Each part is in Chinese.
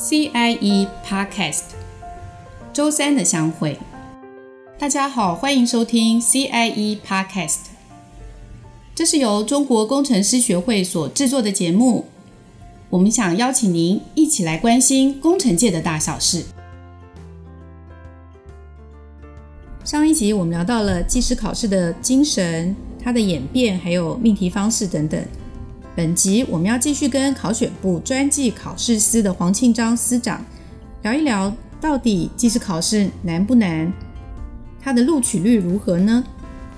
CIE Podcast，周三的相会。大家好，欢迎收听 CIE Podcast。这是由中国工程师学会所制作的节目。我们想邀请您一起来关心工程界的大小事。上一集我们聊到了技师考试的精神、它的演变，还有命题方式等等。本集我们要继续跟考选部专技考试司的黄庆章司长聊一聊，到底技师考试难不难？它的录取率如何呢？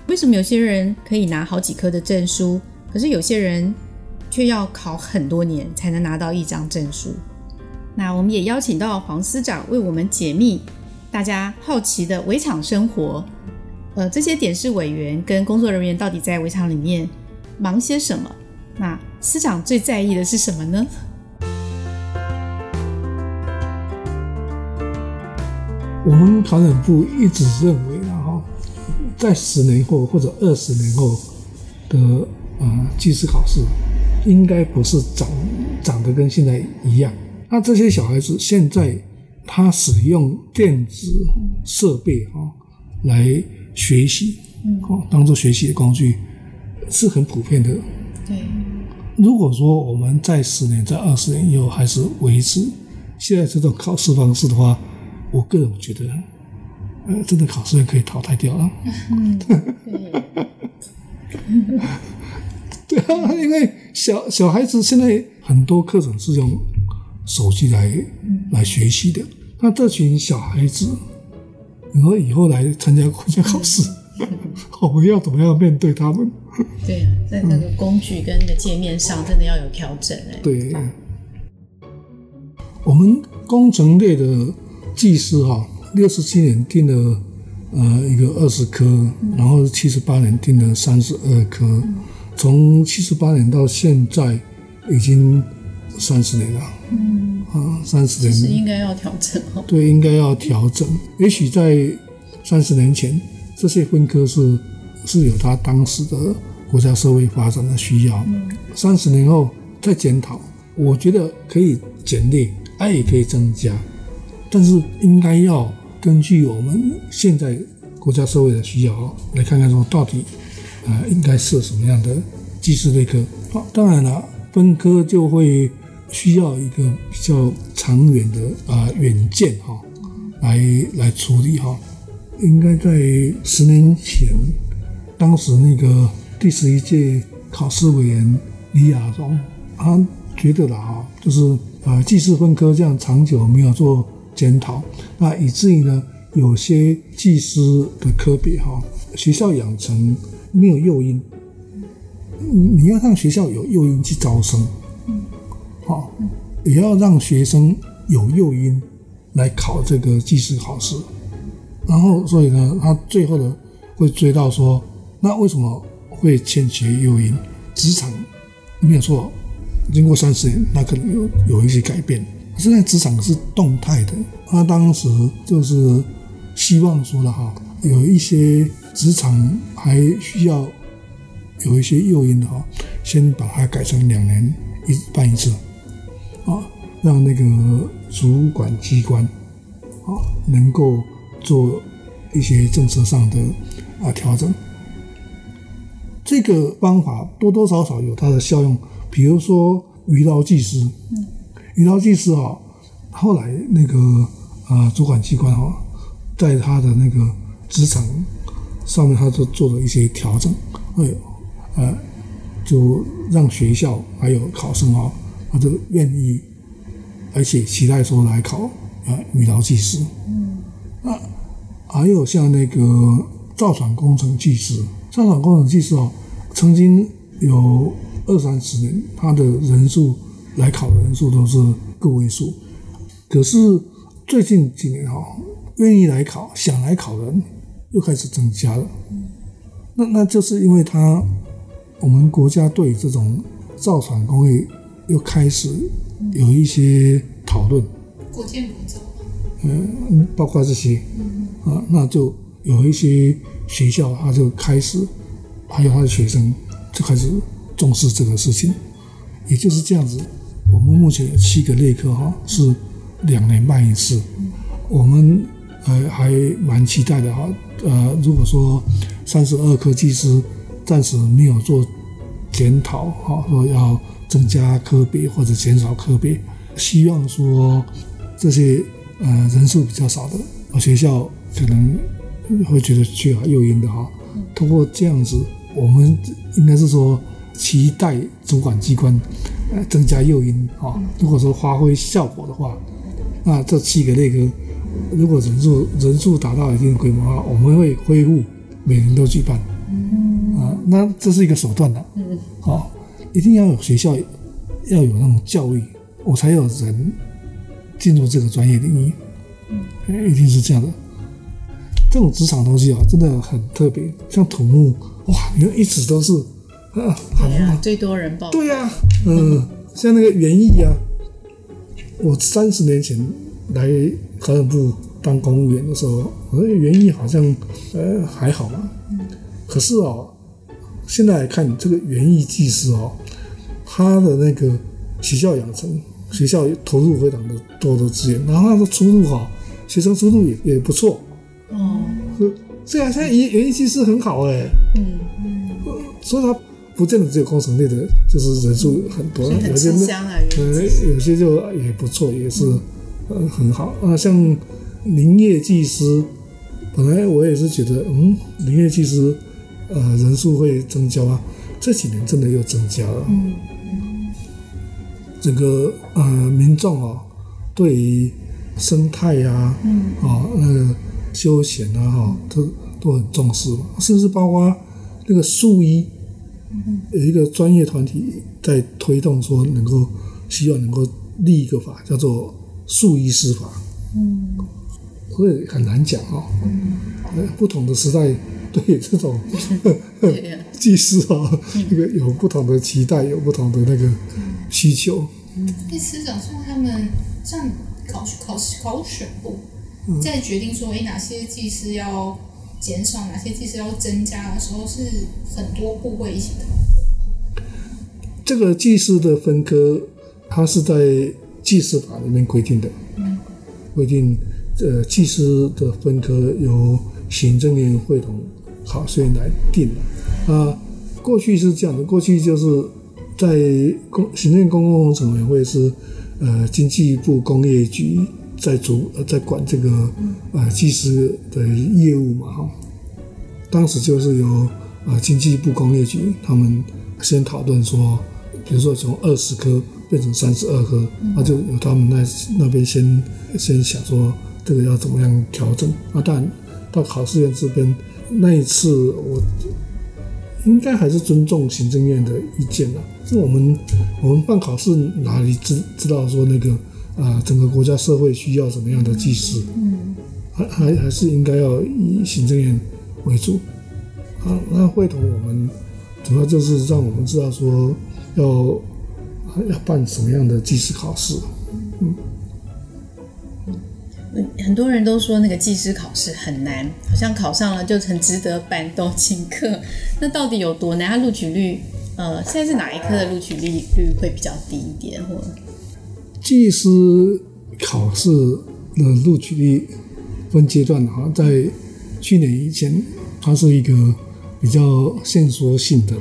为什么有些人可以拿好几科的证书，可是有些人却要考很多年才能拿到一张证书？那我们也邀请到黄司长为我们解密大家好奇的围场生活。呃，这些点试委员跟工作人员到底在围场里面忙些什么？那司长最在意的是什么呢？我们传染部一直认为，然后在十年后或者二十年后的呃技师考试，应该不是长长得跟现在一样。那这些小孩子现在他使用电子设备哈来学习，哦，当做学习的工具是很普遍的。对。如果说我们在十年、在二十年以后还是维持现在这种考试方式的话，我个人觉得，呃，真的考试院可以淘汰掉了。嗯，对啊，因为小小孩子现在很多课程是用手机来来学习的，那这群小孩子，你说以后来参加国家考试。我们要怎么样面对他们？对，在那个工具跟那个界面上，真的要有调整哎。对，我们工程类的技师哈，六十七年定了呃一个二十科，然后七十八年定了三十二科，从七十八年到现在已经三十年了。嗯啊，三十年是应该要调整哦。对，应该要调整。也许在三十年前。这些分科是是有他当时的国家社会发展的需要，三十年后再检讨，我觉得可以减列，爱也可以增加，但是应该要根据我们现在国家社会的需要来看看说到底，呃，应该设什么样的技师类科。好，当然了，分科就会需要一个比较长远的啊远见哈，来来处理哈。应该在十年前，当时那个第十一届考试委员李亚荣，他觉得了哈，就是呃技师分科这样长久没有做检讨，那以至于呢，有些技师的科别哈，学校养成没有诱因，你要让学校有诱因去招生，好，也要让学生有诱因来考这个技师考试。然后，所以呢，他最后呢会追到说，那为什么会欠缺诱因？职场没有错，经过三十年，那可能有有一些改变。现在职场是动态的，他当时就是希望说了哈，有一些职场还需要有一些诱因的哈，先把它改成两年一办一次，啊，让那个主管机关啊能够。做一些政策上的啊调整，这个方法多多少少有它的效用。比如说余劳技师，余劳技师哈，后来那个啊主管机关哈，在他的那个职场上面，他就做了一些调整，哎呦，呃，就让学校还有考生啊，他就愿意，而且期待说来考啊余劳技师。啊，还有像那个造船工程技师，造船工程技师哦，曾经有二三十年，他的人数来考的人数都是个位数，可是最近几年哈，愿意来考、想来考的人又开始增加了。那那就是因为他，我们国家对这种造船工业又开始有一些讨论。国建国造。嗯，包括这些，啊，那就有一些学校，他就开始，还有他的学生就开始重视这个事情，也就是这样子。我们目前有七个内科哈，是两年办一次，我们呃还蛮期待的哈。呃，如果说三十二科技师暂时没有做检讨哈，说要增加科别或者减少科别，希望说这些呃人数比较少的学校可能会觉得缺乏诱因的哈。通过这样子，我们应该是说期待主管机关呃增加诱因啊。如果说发挥效果的话，那这七个类科如果人数人数达到一定规模的话，我们会恢复每年都举办。啊，那这是一个手段的。嗯。好，一定要有学校要有那种教育，我才有人进入这个专业领域。嗯。一定是这样的。这种职场东西啊，真的很特别。像土木，哇，你看一直都是啊，好啊，最多人报。对呀、啊，嗯，像那个园艺啊，我三十年前来考选部当公务员的时候，我说园艺好像呃还好嘛。可是哦，现在来看这个园艺技师哦，他的那个学校养成，学校投入非常的多的资源，然后他的出路哈，学生出路也也不错。哦，这样现在园园艺技师很好哎，嗯嗯，所以他不见得只有工程类的，就是人数很多，嗯、有些呃有些就也不错，也是呃很好啊。像林业技师，本来我也是觉得，嗯，林业技师呃人数会增加啊，这几年真的又增加了。嗯嗯，整个呃民众啊，对于生态呀、啊，嗯啊那个。休闲啊，哈，都都很重视，甚至包括那个树医，有一个专业团体在推动，说能够希望能够立一个法，叫做树医师法。嗯，所以很难讲啊。嗯，不同的时代 对这种技师啊，这个有不同的期待，有不同的那个需求。嗯，那师长像他们像考考考选部。在决定说，诶，哪些技师要减少，哪些技师要增加的时候，是很多部位一起讨论。这个技师的分科，它是在技师法里面规定的。嗯。规定，呃，技师的分科由行政院会同考试院来定的。啊，过去是这样的，过去就是在公行政公共工程委员会是，呃，经济部工业局。在主呃，在管这个呃技师的业务嘛哈，当时就是由呃经济部工业局他们先讨论说，比如说从二十颗变成三十二科，那就由他们那那边先先想说这个要怎么样调整。啊，但到考试院这边那一次，我应该还是尊重行政院的意见了。就我们我们办考试哪里知知道说那个。啊，整个国家社会需要什么样的技师？嗯，还还还是应该要以行政院为主。啊，那会同我们主要就是让我们知道说要要办什么样的技师考试。嗯，很多人都说那个技师考试很难，好像考上了就很值得办都请客。那到底有多难？它录取率，呃，现在是哪一科的录取率率会比较低一点，或？技师考试的录取率分阶段哈，在去年以前，它是一个比较线索性的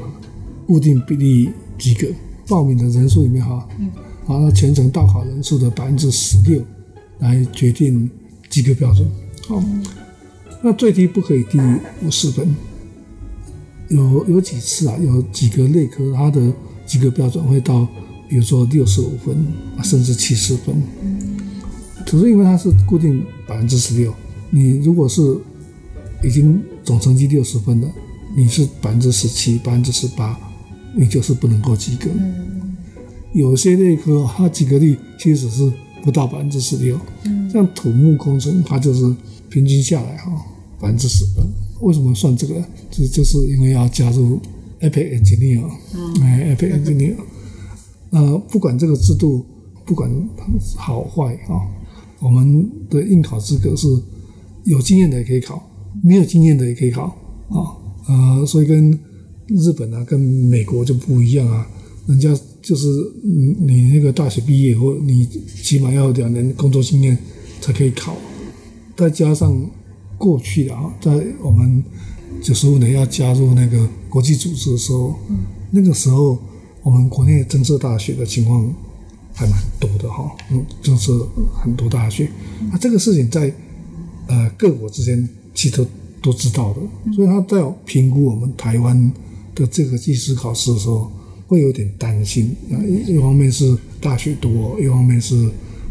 固定比例及格，报名的人数里面哈，好，那全程到考人数的百分之十六来决定及格标准。好，那最低不可以低于五十分。有有几次啊，有几个内科它的及格标准会到。比如说六十五分，甚至七十分，只是因为它是固定百分之十六。你如果是已经总成绩六十分了，你是百分之十七、百分之十八，你就是不能够及格。有些类科它及格率其实是不到百分之十六，像土木工程，它就是平均下来哈百分之十分。为什么算这个？就就是因为要加入 Epic Engineer，哎，Epic Engineer。呃，不管这个制度不管好坏啊，我们的应考资格是有经验的也可以考，没有经验的也可以考啊。呃，所以跟日本啊、跟美国就不一样啊，人家就是你你那个大学毕业以后，你起码要两年工作经验才可以考，再加上过去的啊，在我们九十五年要加入那个国际组织的时候，嗯、那个时候我们国内政治大学的情况还蛮多的哈，嗯，政治很多大学，那、啊、这个事情在呃各国之间其实都都知道的，所以他在评估我们台湾的这个技师考试的时候。会有点担心啊，一方面是大学多，一方面是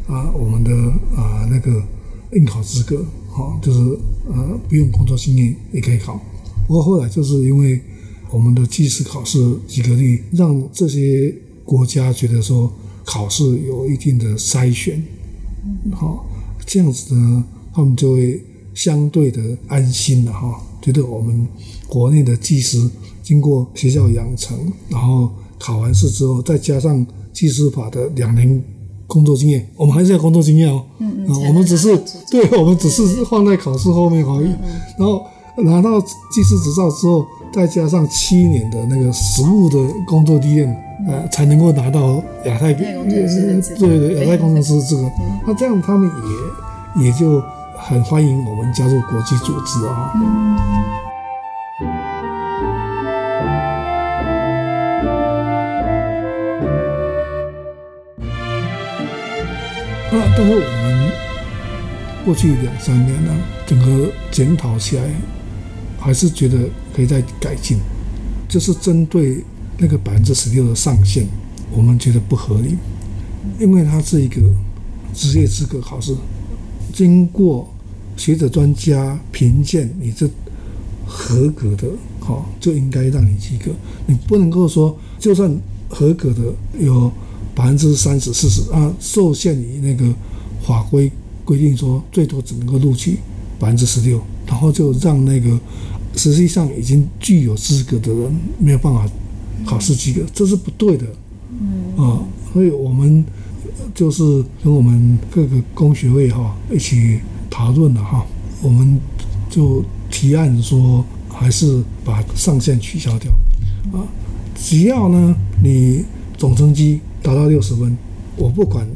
啊我们的啊那个应考资格，好，就是呃不用工作经验也可以考。不过后来就是因为我们的技师考试及格率，让这些国家觉得说考试有一定的筛选，好，这样子呢，他们就会相对的安心了哈，觉得我们国内的技师经过学校养成，然后。考完试之后，再加上技师法的两年工作经验，我们还是要工作经验哦。嗯嗯。我们只是对，我们只是放在考试后面而已。嗯嗯。然后拿到技师执照之后，再加上七年的那个实务的工作经验，呃，才能够拿到亚太对对亚太工程师资格。那这样他们也也就很欢迎我们加入国际组织啊。嗯。那但是我们过去两三年呢，整个检讨起来，还是觉得可以再改进。就是针对那个百分之十六的上限，我们觉得不合理，因为它是一个职业资格考试，经过学者专家评鉴，你这合格的，好就应该让你及格。你不能够说，就算合格的有。百分之三十、四十啊，受限于那个法规规定说，最多只能够录取百分之十六，然后就让那个实际上已经具有资格的人没有办法考试及格，这是不对的。嗯啊，所以我们就是跟我们各个工学会哈一起讨论了哈，我们就提案说，还是把上限取消掉啊，只要呢你总成绩。达到六十分，我不管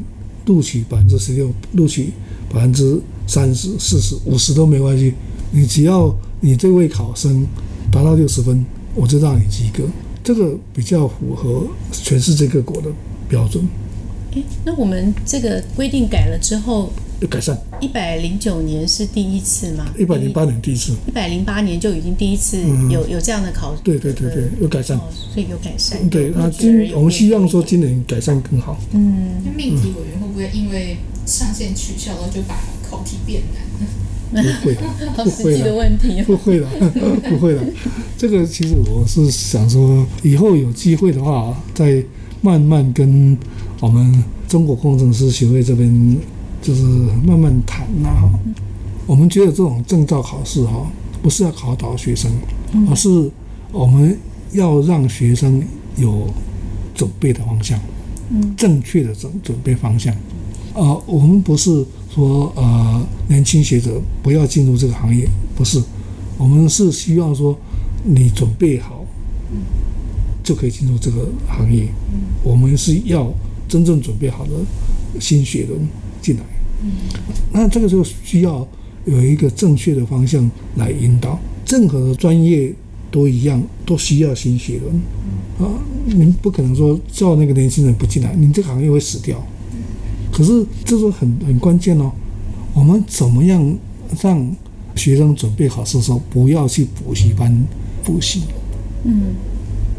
录取百分之十六，录取百分之三十、四十、五十都没关系。你只要你这位考生达到六十分，我就让你及格。这个比较符合全世界各国的标准。诶，那我们这个规定改了之后，有改善。一百零九年是第一次吗？一百零八年第一次。一百零八年就已经第一次有有这样的考。对对对对，有改善。所以有改善。对，那今我们希望说今年改善更好。嗯，那命题委员会不会因为上限取消了就把考题变难？不会的，不会的问题，不会的，不会的。这个其实我是想说，以后有机会的话，再慢慢跟我们中国工程师学会这边。就是慢慢谈呐哈，我们觉得这种证照考试哈，不是要考倒学生，而是我们要让学生有准备的方向，正确的准准备方向。啊，我们不是说呃年轻学者不要进入这个行业，不是，我们是希望说你准备好就可以进入这个行业。我们是要真正准备好的新学人进来。那这个时候需要有一个正确的方向来引导。任何的专业都一样，都需要新血轮啊！你不可能说叫那个年轻人不进来，你这个行业会死掉。可是这个很很关键哦。我们怎么样让学生准备好的时候不要去补习班补习？嗯，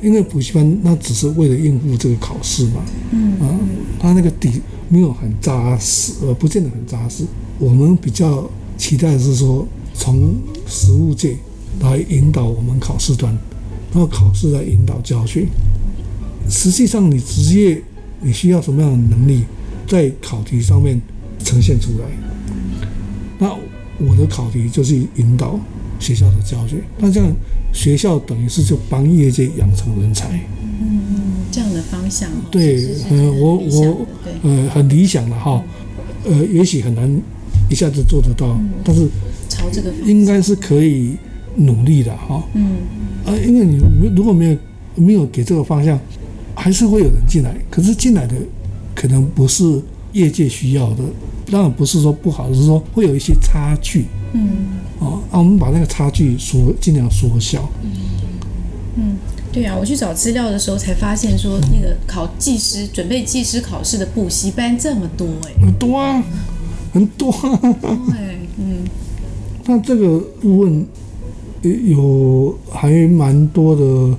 因为补习班那只是为了应付这个考试嘛。嗯啊，他那个底。没有很扎实，呃，不见得很扎实。我们比较期待的是说，从实务界来引导我们考试端，然后考试来引导教学。实际上，你职业你需要什么样的能力，在考题上面呈现出来。那我的考题就是引导学校的教学，那这样学校等于是就帮业界养成人才。嗯这样的方向，对，呃，我我呃很理想的哈，呃，也许很难一下子做得到，但是朝这个应该是可以努力的哈。嗯，啊，因为你如果没有没有给这个方向，还是会有人进来，可是进来的可能不是业界需要的，当然不是说不好，是说会有一些差距。嗯，哦，那我们把那个差距缩尽量缩小。嗯，嗯，对啊，我去找资料的时候才发现说，那个考技师、准备技师考试的补习班这么多哎，很多啊，很多啊。对，嗯，那这个部分有还蛮多的。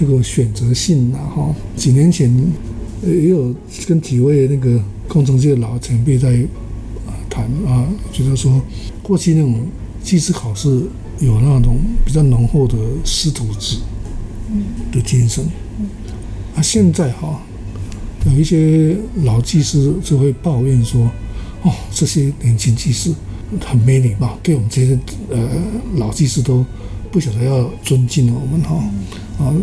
这个选择性啊，哈，几年前也有跟几位那个工程界的老前辈在谈啊，觉得说过去那种技师考试有那种比较浓厚的师徒制的精神，啊，现在哈有一些老技师就会抱怨说，哦，这些年轻技师很没礼貌，对我们这些呃老技师都不晓得要尊敬我们哈啊。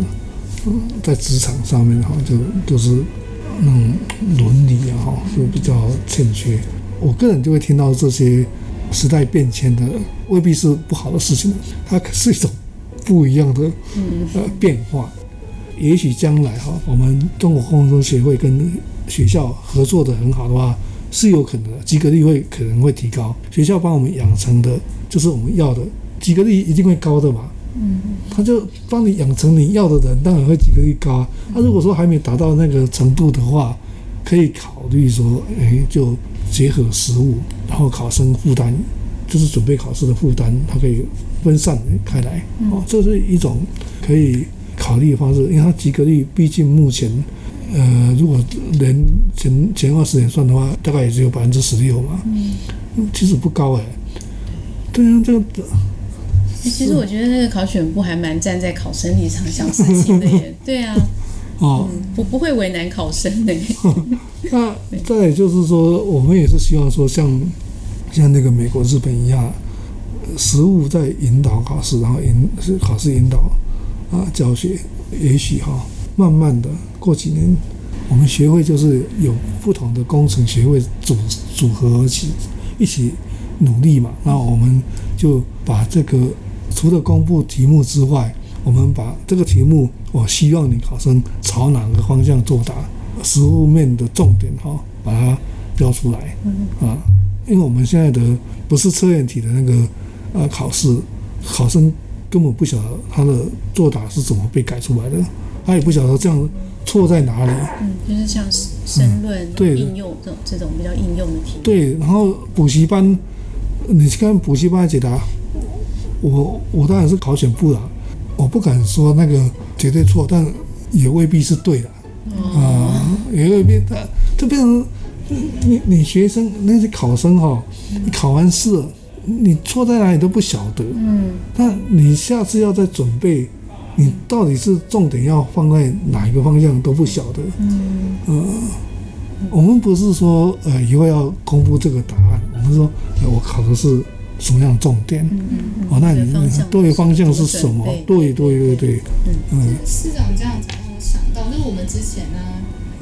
在职场上面哈，就都是那种伦理啊哈，就比较欠缺。我个人就会听到这些时代变迁的，未必是不好的事情，它可是一种不一样的呃变化。也许将来哈，我们中国工程师协会跟学校合作的很好的话，是有可能的，及格率会可能会提高。学校帮我们养成的，就是我们要的，及格率一定会高的嘛。嗯，他就帮你养成你要的人，当然会几个率高。他如果说还没达到那个程度的话，可以考虑说，哎，就结合实物，然后考生负担就是准备考试的负担，它可以分散开来。哦，这是一种可以考虑的方式，因为它及格率毕竟目前，呃，如果连前前二十年算的话，大概也只有百分之十六嘛。嗯，其实不高哎。对啊，这个。其实我觉得那个考选部还蛮站在考生立场想事情的耶，对啊，哦，不不会为难考生的。那再就是说，我们也是希望说像，像像那个美国、日本一样，实务在引导考试，然后引是考试引导啊教学，也许哈，慢慢的过几年，我们学会就是有不同的工程学会组组合起一起努力嘛，那我们就把这个。除了公布题目之外，我们把这个题目，我希望你考生朝哪个方向作答，实物面的重点哈，把它标出来啊。因为我们现在的不是测验题的那个呃考试，考生根本不晓得他的作答是怎么被改出来的，他也不晓得这样错在哪里。嗯，就是像申论、对应用这种这种比较应用的题。对，然后补习班，你去看补习班的解答。我我当然是考选部了，我不敢说那个绝对错，但也未必是对的啊，也未必他，就变成你你学生那些考生哈，你考完试，你错在哪里都不晓得，嗯，那你下次要再准备，你到底是重点要放在哪一个方向都不晓得，嗯，呃，我们不是说呃以后要公布这个答案，我们说我考的是。什么样的重点？嗯嗯嗯、哦，那你对方向是什么？对对对对。嗯，市长这样子让我想到，就是我们之前呢，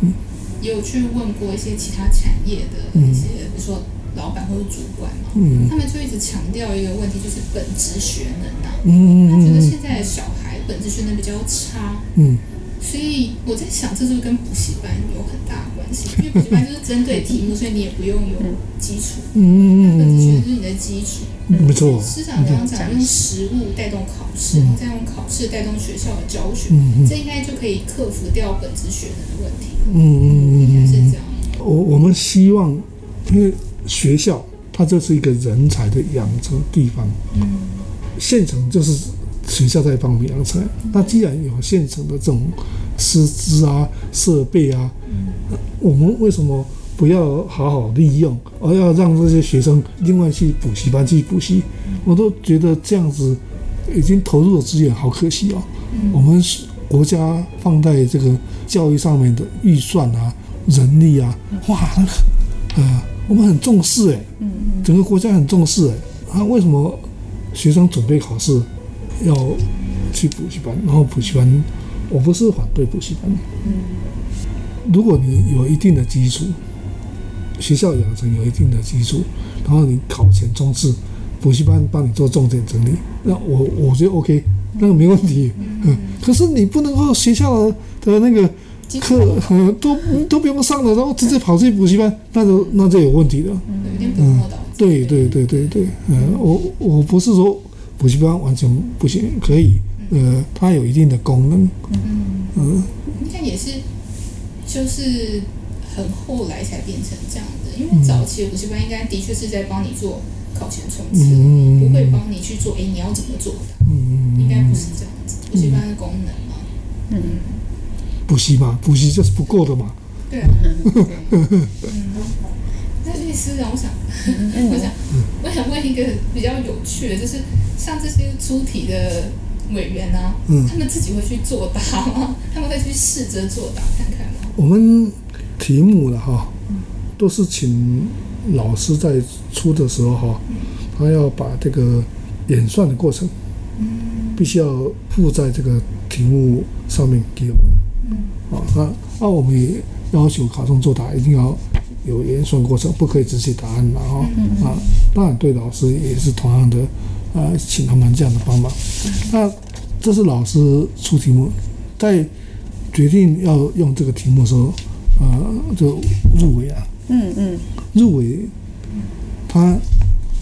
嗯，也有去问过一些其他产业的一些，比如说老板或者主管嘛，嗯，他们就一直强调一个问题，就是本职学能啊，嗯，他觉得现在的小孩本职学能比较差，嗯。所以我在想，这是不是跟补习班有很大系？因为补习班就是针对题目，所以你也不用有基础。嗯嗯嗯。本质学的是你的基础。没错。师长刚刚讲用实物带动考试，然后再用考试带动学校的教学，这应该就可以克服掉本质学能的问题。嗯嗯嗯。应该是这样。我我们希望，因为学校它就是一个人才的养成地方。嗯。县城就是。学校在帮我们养成，那既然有现成的这种师资啊、设备啊，我们为什么不要好好利用，而要让这些学生另外去补习班去补习？我都觉得这样子已经投入的资源好可惜哦。我们国家放在这个教育上面的预算啊、人力啊，哇，那个呃，我们很重视哎，整个国家很重视哎，啊，为什么学生准备考试？要去补习班，然后补习班，我不是反对补习班。嗯，如果你有一定的基础，学校养成有一定的基础，然后你考前冲刺，补习班帮你做重点整理，那我我觉得 OK，那个没问题。嗯，可是你不能够学校的那个课、嗯、都都不用上了，然后直接跑去补习班，那就那就有问题了。嗯。对对对对对，嗯，我我不是说补习班完全不行，可以，呃，它有一定的功能。嗯嗯，应该也是，就是很后来才变成这样的，因为早期的补习班应该的确是在帮你做考前冲刺，嗯、不会帮你去做，哎，你要怎么做的？嗯，应该不是这样子，补习班的功能嘛，嗯，补习嘛，补习就是不够的嘛。对啊。嗯那律师啊，我想，我想，我想问一个比较有趣的，就是像这些出题的委员啊，嗯、他们自己会去作答吗？他们会去试着作答看看吗？我们题目了哈，都是请老师在出的时候哈，他要把这个演算的过程，必须要附在这个题目上面给我们。啊，那那我们也要求考生作答一定要。有演算过程，不可以只写答案了哈。啊，当然对老师也是同样的，啊，请他们这样的帮忙。那这是老师出题目，在决定要用这个题目的时候，啊，就入围啊。嗯嗯。入围，它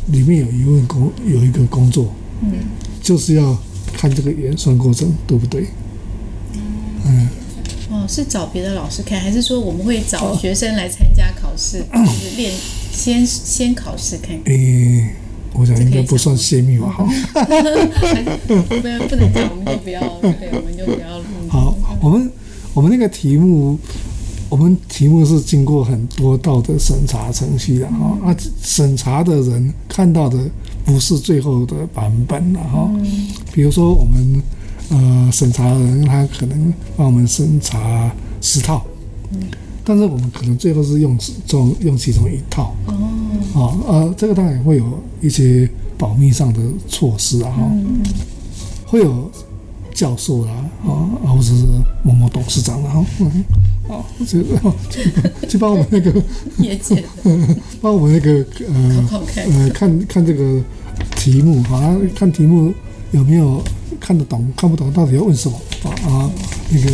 里面有一份工，有一个工作，嗯，就是要看这个演算过程对不对？嗯。哦，是找别的老师看，还是说我们会找学生来参加考试，就是练先先考试看看？诶，我想应该不算泄密吧？哈，不能不能讲，我们就不要，对，我们就不要。好，我们我们那个题目，我们题目是经过很多道的审查程序的哈，啊，审查的人看到的不是最后的版本了哈，比如说我们。呃，审查的人他可能帮我们审查十套，嗯，但是我们可能最后是用中用其中一套，哦，啊，呃，这个当然会有一些保密上的措施啊，哈，嗯，会有教授啦，啊，或者是某某董事长啦，哈，嗯，啊，这个 去帮我们那个 业界，帮我们那个呃呃看看这个题目，好像看题目有没有。看得懂看不懂，到底要问什么啊？啊，那个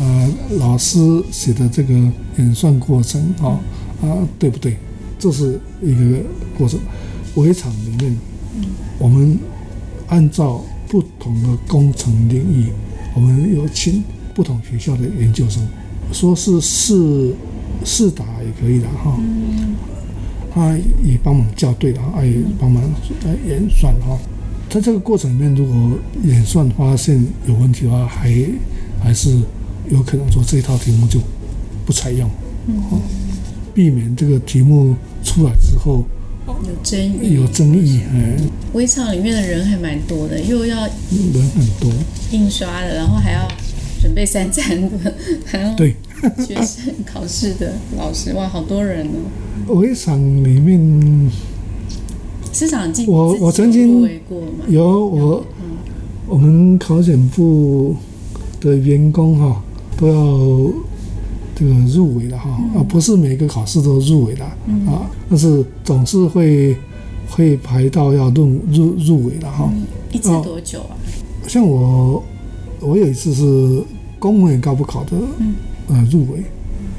呃，老师写的这个演算过程啊啊，对不对？这是一个过程。围场里面，我们按照不同的工程领域，我们有请不同学校的研究生，说是试试答也可以的哈。他也帮忙校对的，他也帮忙演算哈。在这个过程里面，如果演算发现有问题的话，还还是有可能说这一套题目就不采用，嗯，避免这个题目出来之后有争议，有争议。哎，围场里面的人还蛮多的，又要人很多，印刷的，然后还要准备三餐的，还要对学生考试的老师，哇，好多人哦。围场里面。市场我我曾经有我我们考检部的员工哈都要这个入围的哈，啊不是每个考试都入围的啊，但是总是会会排到要入入入围的哈。一次多久啊？像我我有一次是公务员高补考的，呃入围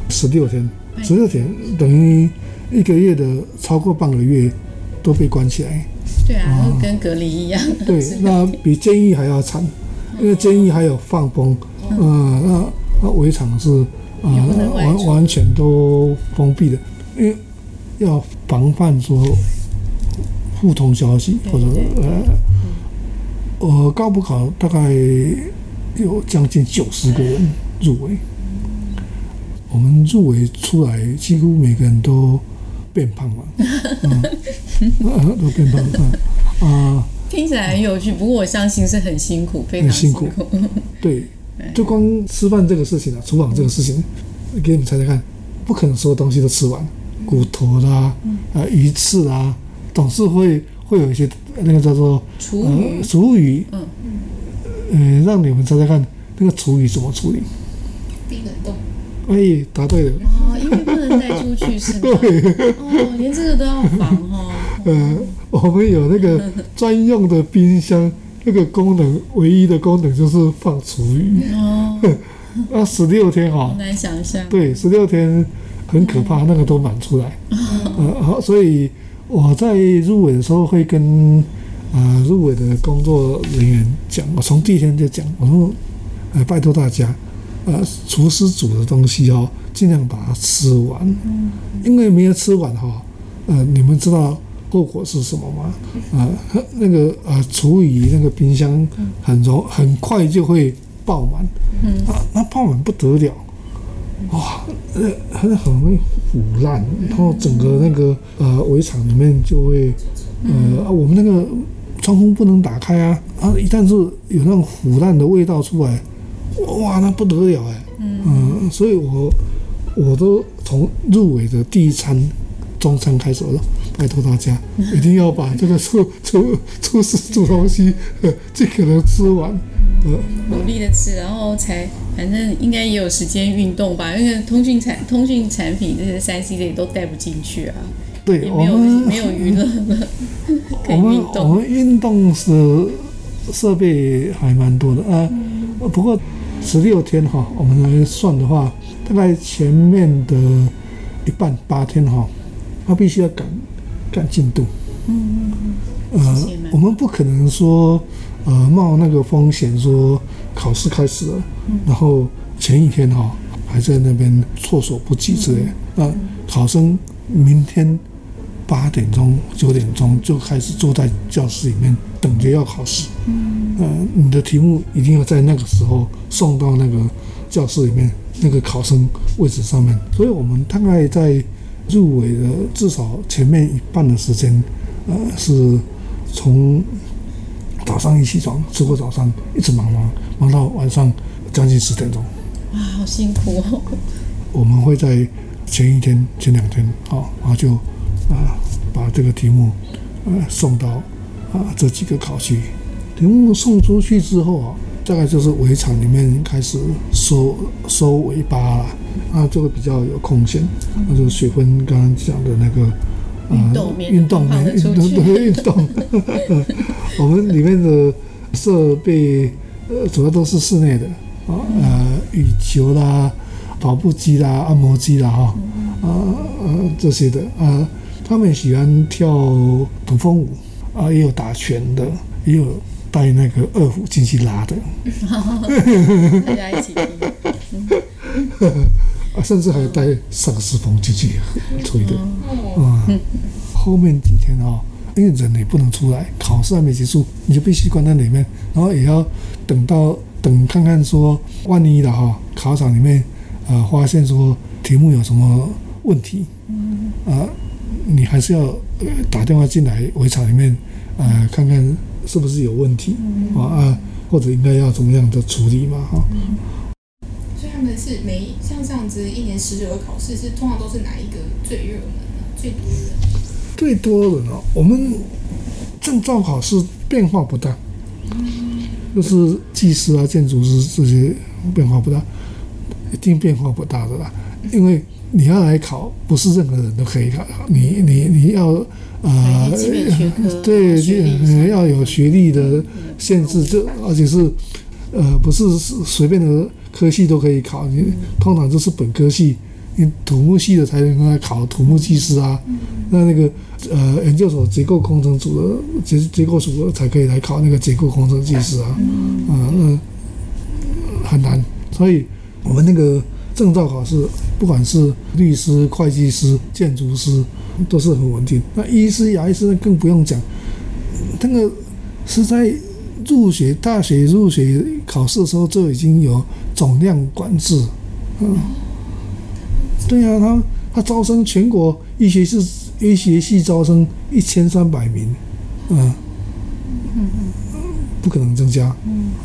十六天，十六天等于一个月的超过半个月。都被关起来，对啊，跟隔离一样。对，那比监狱还要惨，因为监狱还有放风，呃，那那围场是呃完完全都封闭的，因为要防范说互通消息或者呃，我高补考大概有将近九十个人入围，我们入围出来几乎每个人都。变胖了，嗯，都变胖了啊！听起来很有趣，不过我相信是很辛苦，非常辛苦。对，就光吃饭这个事情啊，厨房这个事情，给你们猜猜看，不可能所有东西都吃完，骨头啦，啊，鱼翅啊，总是会会有一些那个叫做厨余，厨余，嗯嗯，让你们猜猜看，那个厨余怎么处理？冰冷冻。哎，答对了。哦，因为不能带出去是吗？对。哦，连这个都要防哦。呃，我们有那个专用的冰箱，那个功能唯一的功能就是放厨余。哦。那 十六天哈，很难想象。对，十六天很可怕，那个都满出来。呃，所以我在入围的时候会跟呃入围的工作人员讲，我从第一天就讲，我说呃拜托大家，呃厨师煮的东西哦，尽量把它吃完，因为没有吃完哈，呃你们知道。后果是什么吗？啊，那个呃，厨余那个冰箱很容很快就会爆满，啊，那爆满不得了，哇，呃，很很容易腐烂，然后整个那个呃围场里面就会呃，我们那个窗户不能打开啊，啊，一旦是有那种腐烂的味道出来，哇，那不得了哎，嗯，所以我我都从入围的第一餐。中餐开始了，拜托大家一定要把这个厨厨厨师煮东西尽可能吃完，呃，努力的吃，然后才反正应该也有时间运动吧，因为通讯产通讯产品这些三 C 的也都带不进去啊。对，没有我们没有娱乐了，可以运动。我们我们运动是设备还蛮多的啊，不过十六天哈，我们来算的话，大概前面的一半八天哈。他必须要赶赶进度，嗯嗯嗯呃，我们不可能说，呃，冒那个风险说考试开始了，嗯、然后前一天哈、哦、还在那边措手不及之类。那、嗯呃、考生明天八点钟九点钟就开始坐在教室里面等着要考试，嗯，呃，你的题目一定要在那个时候送到那个教室里面那个考生位置上面。所以我们大概在。入围的至少前面一半的时间，呃，是从早上一起床吃过早餐，一直忙忙忙到晚上将近十点钟。哇，好辛苦哦！我们会在前一天、前两天，好，然后就啊、把这个题目呃送到啊、这几个考区。题目送出去之后啊。大概就是围场里面开始收收尾巴了，啊，就会比较有空闲。那就是雪芬刚刚讲的那个运动运动运动对运动。我们里面的设备呃主要都是室内的啊，呃羽球啦、跑步机啦、按摩机啦哈，啊呃这些的啊，他们喜欢跳土风舞啊，也有打拳的，也有。带那个二胡进去拉的，大家一起听，啊，甚至还要带萨克斯风进去吹的，啊，后面几天啊，因为人也不能出来，考试还没结束，你就必须关在里面，然后也要等到等看看说，万一的哈，考场里面啊发现说题目有什么问题，啊，你还是要打电话进来围场里面啊看看。是不是有问题啊啊？或者应该要怎么样的处理嘛？哈、嗯。是每像这样子一年十九个考试，是通常都是哪一个最热门呢？最多人？最多人哦，我们证照考试变化不大，嗯、就是技师啊、建筑师这些变化不大，一定变化不大的啦，因为。你要来考，不是任何人都可以考。你你你要呃，对，要有学历的限制，就而且是呃，不是随便的科系都可以考。你通常都是本科系，你土木系的才能来考土木技师啊。那那个呃，研究所结构工程组的结结构组的才可以来考那个结构工程技师啊。啊，那很难。所以我们那个。证照考试，不管是律师、会计师、建筑师，都是很稳定。那医师、牙医师更不用讲，那个是在入学大学入学考试的时候就已经有总量管制。嗯，对呀、啊，他他招生全国医学系医学系招生一千三百名，嗯，不可能增加。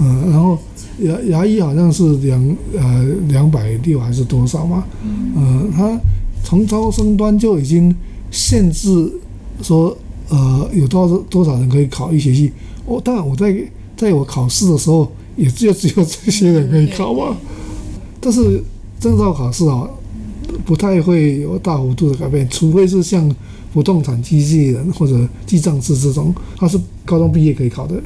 嗯，然后。牙牙医好像是两呃两百六还是多少嘛？嗯，他从招生端就已经限制说，呃，有多少多少人可以考医学系。我、哦、当然我在在我考试的时候，也就只有这些人可以考嘛。但是证照考试啊，不太会有大幅度的改变，除非是像不动产经纪人或者记账师这种，他是高中毕业可以考的。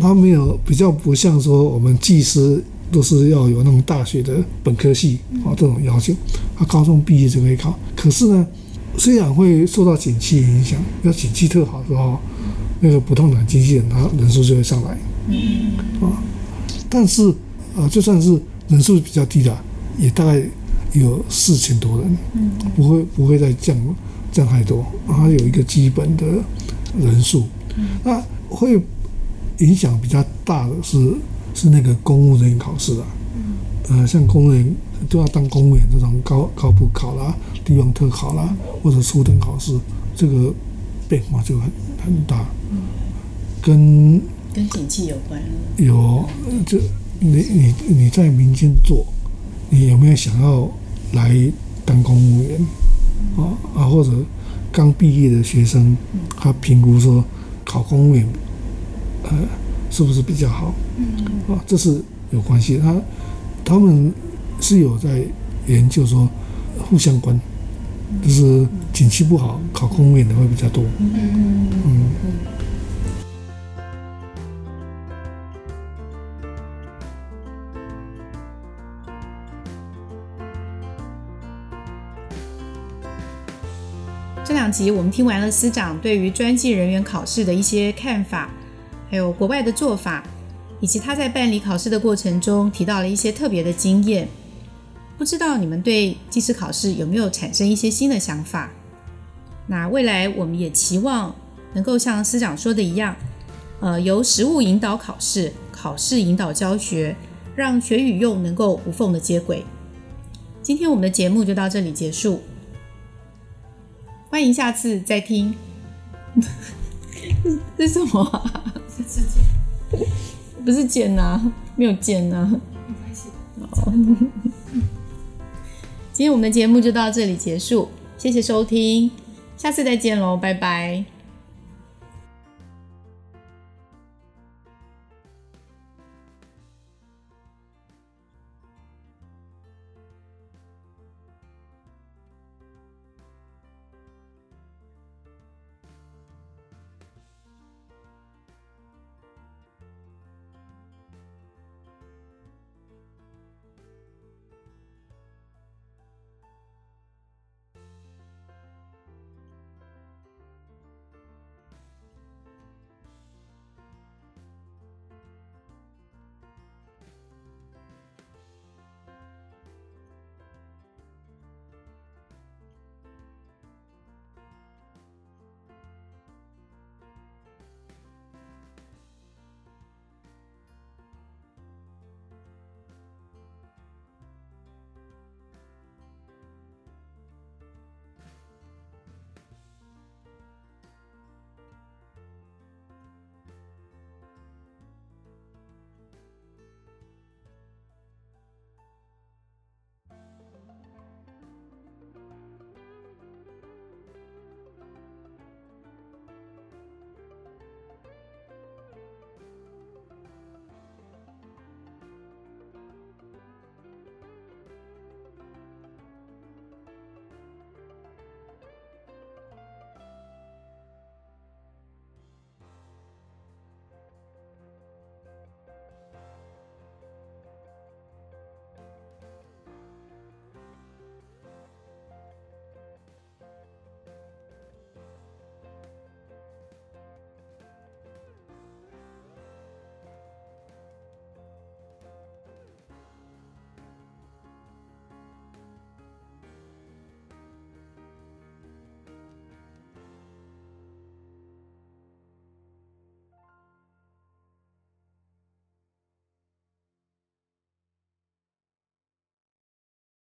他没有比较不像说我们技师都是要有那种大学的本科系啊这种要求，他高中毕业就可以考。可是呢，虽然会受到景气影响，要景气特好的话，那个不动产经纪人他人数就会上来，啊，但是啊，就算是人数比较低的，也大概有四千多人，不会不会再降降太多，它有一个基本的人数，那会影响比较大的是。是那个公务人员考试啊，呃，像公务员都要当公务员这种高高普考啦、地方特考啦，或者初等考试，这个变化就很很大，嗯跟跟景气有关。有，这你你你在民间做，你有没有想要来当公务员啊啊？或者刚毕业的学生，他评估说考公务员，呃。是不是比较好？嗯啊，这是有关系。他他们是有在研究说互相关，就是景气不好，考公务员的会比较多。嗯。这两集我们听完了司长对于专技人员考试的一些看法。还有国外的做法，以及他在办理考试的过程中提到了一些特别的经验。不知道你们对技师考试有没有产生一些新的想法？那未来我们也期望能够像司长说的一样，呃，由实务引导考试，考试引导教学，让学与用能够无缝的接轨。今天我们的节目就到这里结束，欢迎下次再听。这 是什么啊？不是剑呐，没有剑呐。没关系。今天我们的节目就到这里结束，谢谢收听，下次再见喽，拜拜。